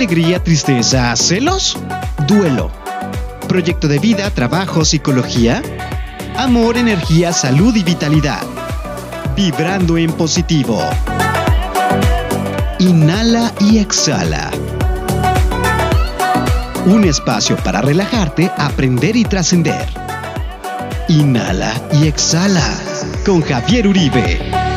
alegría, tristeza, celos, duelo. Proyecto de vida, trabajo, psicología. Amor, energía, salud y vitalidad. Vibrando en positivo. Inhala y exhala. Un espacio para relajarte, aprender y trascender. Inhala y exhala con Javier Uribe.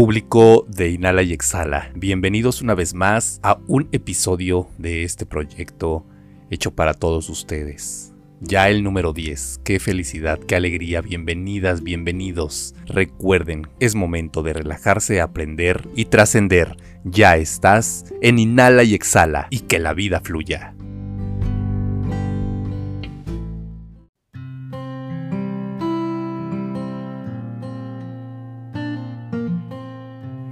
Público de Inhala y Exhala, bienvenidos una vez más a un episodio de este proyecto hecho para todos ustedes. Ya el número 10. Qué felicidad, qué alegría. Bienvenidas, bienvenidos. Recuerden, es momento de relajarse, aprender y trascender. Ya estás en Inhala y Exhala y que la vida fluya.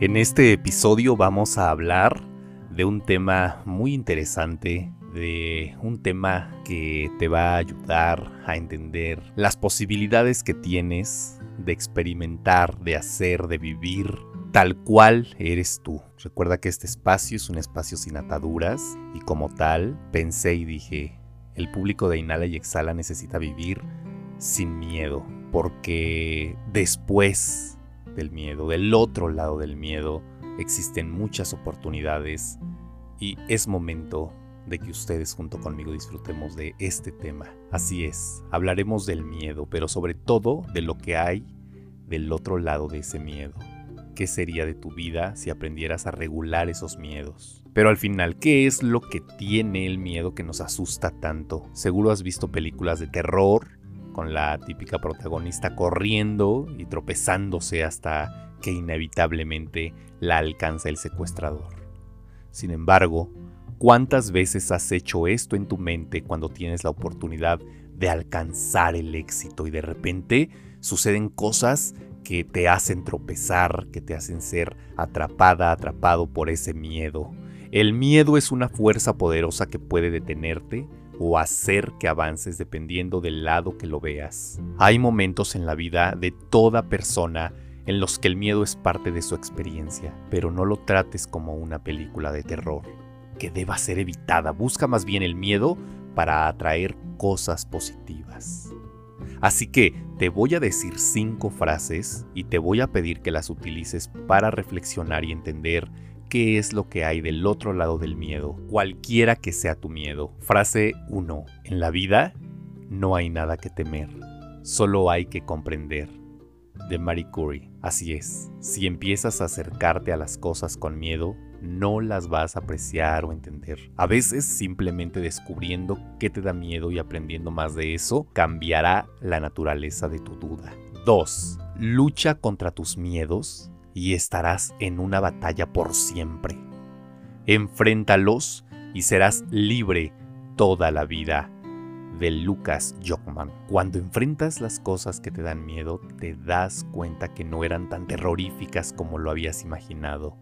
En este episodio vamos a hablar de un tema muy interesante de un tema que te va a ayudar a entender las posibilidades que tienes de experimentar, de hacer, de vivir tal cual eres tú. Recuerda que este espacio es un espacio sin ataduras y como tal pensé y dije, el público de Inhala y Exhala necesita vivir sin miedo, porque después del miedo, del otro lado del miedo, existen muchas oportunidades y es momento de que ustedes junto conmigo disfrutemos de este tema. Así es, hablaremos del miedo, pero sobre todo de lo que hay del otro lado de ese miedo. ¿Qué sería de tu vida si aprendieras a regular esos miedos? Pero al final, ¿qué es lo que tiene el miedo que nos asusta tanto? Seguro has visto películas de terror con la típica protagonista corriendo y tropezándose hasta que inevitablemente la alcanza el secuestrador. Sin embargo, ¿Cuántas veces has hecho esto en tu mente cuando tienes la oportunidad de alcanzar el éxito y de repente suceden cosas que te hacen tropezar, que te hacen ser atrapada, atrapado por ese miedo? El miedo es una fuerza poderosa que puede detenerte o hacer que avances dependiendo del lado que lo veas. Hay momentos en la vida de toda persona en los que el miedo es parte de su experiencia, pero no lo trates como una película de terror que deba ser evitada. Busca más bien el miedo para atraer cosas positivas. Así que te voy a decir cinco frases y te voy a pedir que las utilices para reflexionar y entender qué es lo que hay del otro lado del miedo, cualquiera que sea tu miedo. Frase 1. En la vida no hay nada que temer, solo hay que comprender. De Marie Curie. Así es, si empiezas a acercarte a las cosas con miedo, no las vas a apreciar o entender. A veces simplemente descubriendo qué te da miedo y aprendiendo más de eso cambiará la naturaleza de tu duda. 2. Lucha contra tus miedos y estarás en una batalla por siempre. Enfréntalos y serás libre toda la vida. De Lucas Jockman. Cuando enfrentas las cosas que te dan miedo, te das cuenta que no eran tan terroríficas como lo habías imaginado.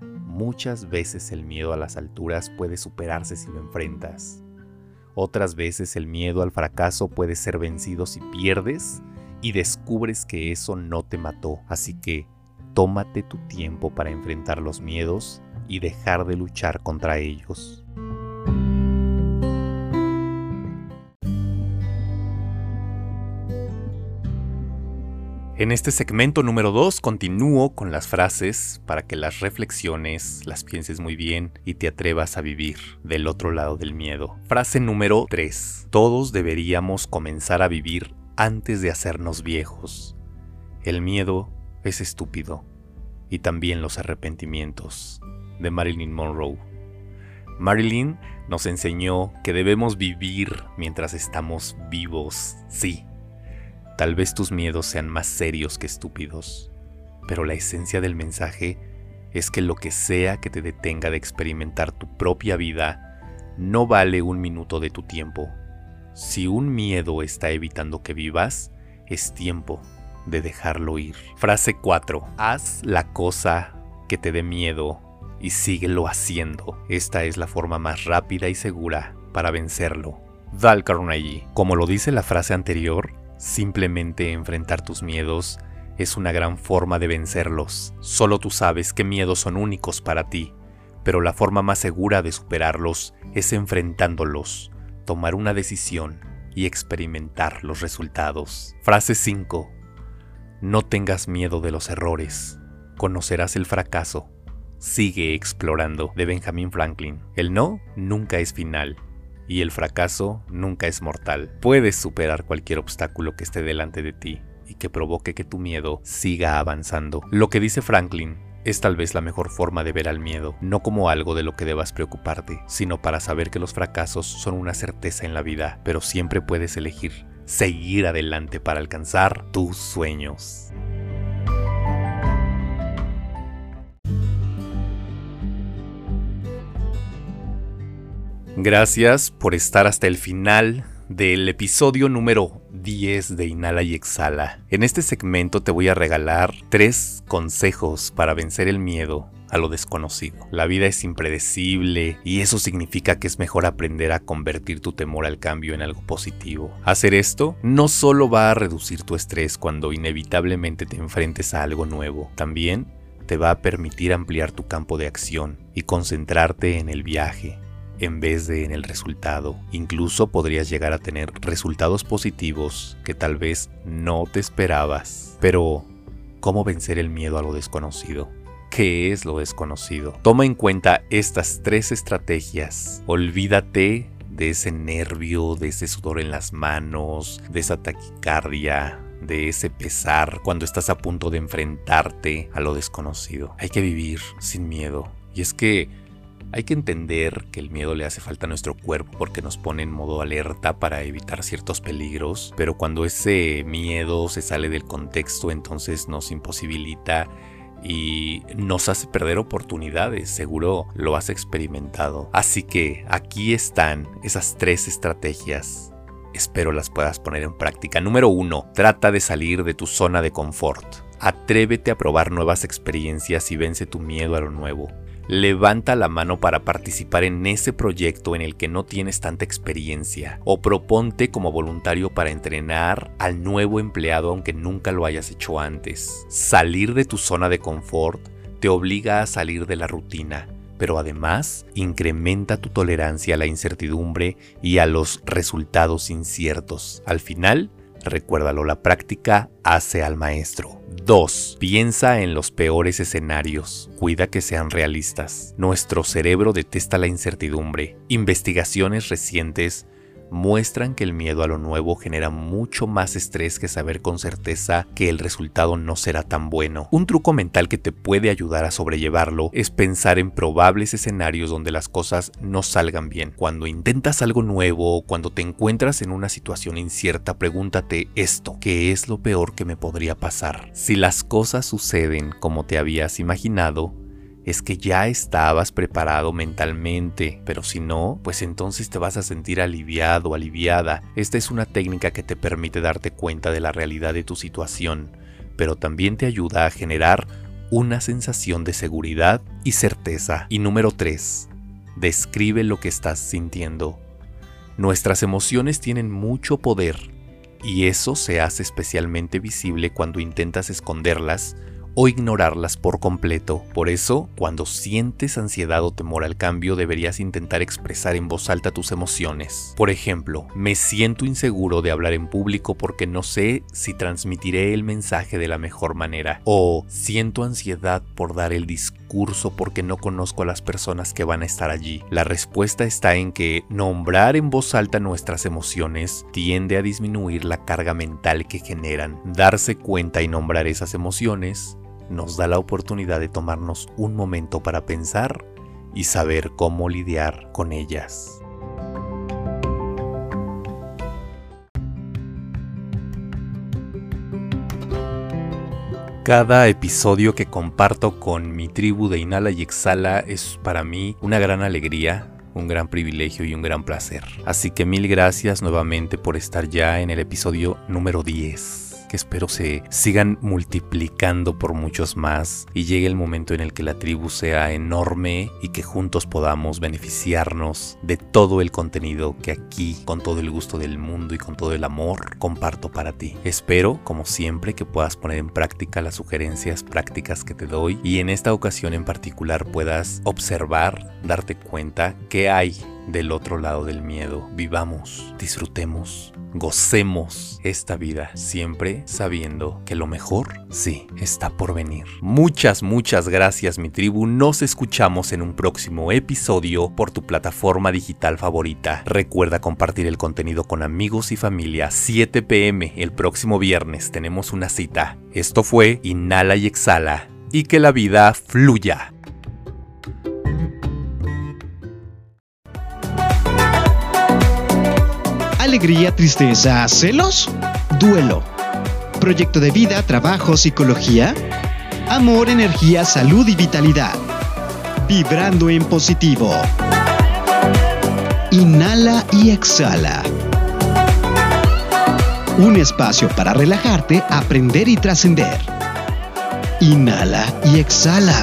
Muchas veces el miedo a las alturas puede superarse si lo enfrentas. Otras veces el miedo al fracaso puede ser vencido si pierdes y descubres que eso no te mató. Así que tómate tu tiempo para enfrentar los miedos y dejar de luchar contra ellos. En este segmento número 2 continúo con las frases para que las reflexiones, las pienses muy bien y te atrevas a vivir del otro lado del miedo. Frase número 3. Todos deberíamos comenzar a vivir antes de hacernos viejos. El miedo es estúpido y también los arrepentimientos. De Marilyn Monroe. Marilyn nos enseñó que debemos vivir mientras estamos vivos, sí, Tal vez tus miedos sean más serios que estúpidos, pero la esencia del mensaje es que lo que sea que te detenga de experimentar tu propia vida no vale un minuto de tu tiempo. Si un miedo está evitando que vivas, es tiempo de dejarlo ir. Frase 4. Haz la cosa que te dé miedo y síguelo haciendo. Esta es la forma más rápida y segura para vencerlo. Dal Carnegie. Como lo dice la frase anterior, Simplemente enfrentar tus miedos es una gran forma de vencerlos. Solo tú sabes qué miedos son únicos para ti, pero la forma más segura de superarlos es enfrentándolos, tomar una decisión y experimentar los resultados. Frase 5. No tengas miedo de los errores. Conocerás el fracaso. Sigue explorando de Benjamin Franklin. El no nunca es final y el fracaso nunca es mortal. Puedes superar cualquier obstáculo que esté delante de ti y que provoque que tu miedo siga avanzando. Lo que dice Franklin es tal vez la mejor forma de ver al miedo, no como algo de lo que debas preocuparte, sino para saber que los fracasos son una certeza en la vida, pero siempre puedes elegir seguir adelante para alcanzar tus sueños. Gracias por estar hasta el final del episodio número 10 de Inhala y Exhala. En este segmento te voy a regalar tres consejos para vencer el miedo a lo desconocido. La vida es impredecible y eso significa que es mejor aprender a convertir tu temor al cambio en algo positivo. Hacer esto no solo va a reducir tu estrés cuando inevitablemente te enfrentes a algo nuevo, también te va a permitir ampliar tu campo de acción y concentrarte en el viaje, en vez de en el resultado. Incluso podrías llegar a tener resultados positivos que tal vez no te esperabas. Pero, ¿cómo vencer el miedo a lo desconocido? ¿Qué es lo desconocido? Toma en cuenta estas tres estrategias. Olvídate de ese nervio, de ese sudor en las manos, de esa taquicardia, de ese pesar cuando estás a punto de enfrentarte a lo desconocido. Hay que vivir sin miedo. Y es que hay que entender que el miedo le hace falta a nuestro cuerpo porque nos pone en modo alerta para evitar ciertos peligros, pero cuando ese miedo se sale del contexto entonces nos imposibilita y nos hace perder oportunidades, seguro lo has experimentado. Así que aquí están esas tres estrategias. Espero las puedas poner en práctica. Número uno, trata de salir de tu zona de confort. Atrévete a probar nuevas experiencias y vence tu miedo a lo nuevo levanta la mano para participar en ese proyecto en el que no tienes tanta experiencia o proponte como voluntario para entrenar al nuevo empleado aunque nunca lo hayas hecho antes. Salir de tu zona de confort te obliga a salir de la rutina, pero además incrementa tu tolerancia a la incertidumbre y a los resultados inciertos. Al final, recuérdalo, la práctica hace al maestro. 2. Piensa en los peores escenarios. Cuida que sean realistas. Nuestro cerebro detesta la incertidumbre. Investigaciones recientes muestran que el miedo a lo nuevo genera mucho más estrés que saber con certeza que el resultado no será tan bueno. Un truco mental que te puede ayudar a sobrellevarlo es pensar en probables escenarios donde las cosas no salgan bien. Cuando intentas algo nuevo o cuando te encuentras en una situación incierta, pregúntate esto, ¿qué es lo peor que me podría pasar? Si las cosas suceden como te habías imaginado, es que ya estabas preparado mentalmente, pero si no, pues entonces te vas a sentir aliviado, aliviada. Esta es una técnica que te permite darte cuenta de la realidad de tu situación, pero también te ayuda a generar una sensación de seguridad y certeza. Y número 3. Describe lo que estás sintiendo. Nuestras emociones tienen mucho poder y eso se hace especialmente visible cuando intentas esconderlas o ignorarlas por completo. Por eso, cuando sientes ansiedad o temor al cambio, deberías intentar expresar en voz alta tus emociones. Por ejemplo, me siento inseguro de hablar en público porque no sé si transmitiré el mensaje de la mejor manera. O siento ansiedad por dar el discurso porque no conozco a las personas que van a estar allí. La respuesta está en que nombrar en voz alta nuestras emociones tiende a disminuir la carga mental que generan. Darse cuenta y nombrar esas emociones nos da la oportunidad de tomarnos un momento para pensar y saber cómo lidiar con ellas. Cada episodio que comparto con mi tribu de Inhala y Exhala es para mí una gran alegría, un gran privilegio y un gran placer. Así que mil gracias nuevamente por estar ya en el episodio número 10. Que espero se sigan multiplicando por muchos más y llegue el momento en el que la tribu sea enorme y que juntos podamos beneficiarnos de todo el contenido que aquí, con todo el gusto del mundo y con todo el amor, comparto para ti. Espero, como siempre, que puedas poner en práctica las sugerencias prácticas que te doy y en esta ocasión en particular puedas observar, darte cuenta que hay del otro lado del miedo. Vivamos, disfrutemos, gocemos esta vida, siempre sabiendo que lo mejor, sí, está por venir. Muchas, muchas gracias mi tribu. Nos escuchamos en un próximo episodio por tu plataforma digital favorita. Recuerda compartir el contenido con amigos y familia. 7 pm el próximo viernes tenemos una cita. Esto fue Inhala y Exhala y que la vida fluya. Alegría, tristeza, celos, duelo. Proyecto de vida, trabajo, psicología, amor, energía, salud y vitalidad. Vibrando en positivo. Inhala y exhala. Un espacio para relajarte, aprender y trascender. Inhala y exhala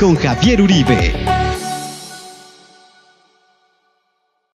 con Javier Uribe.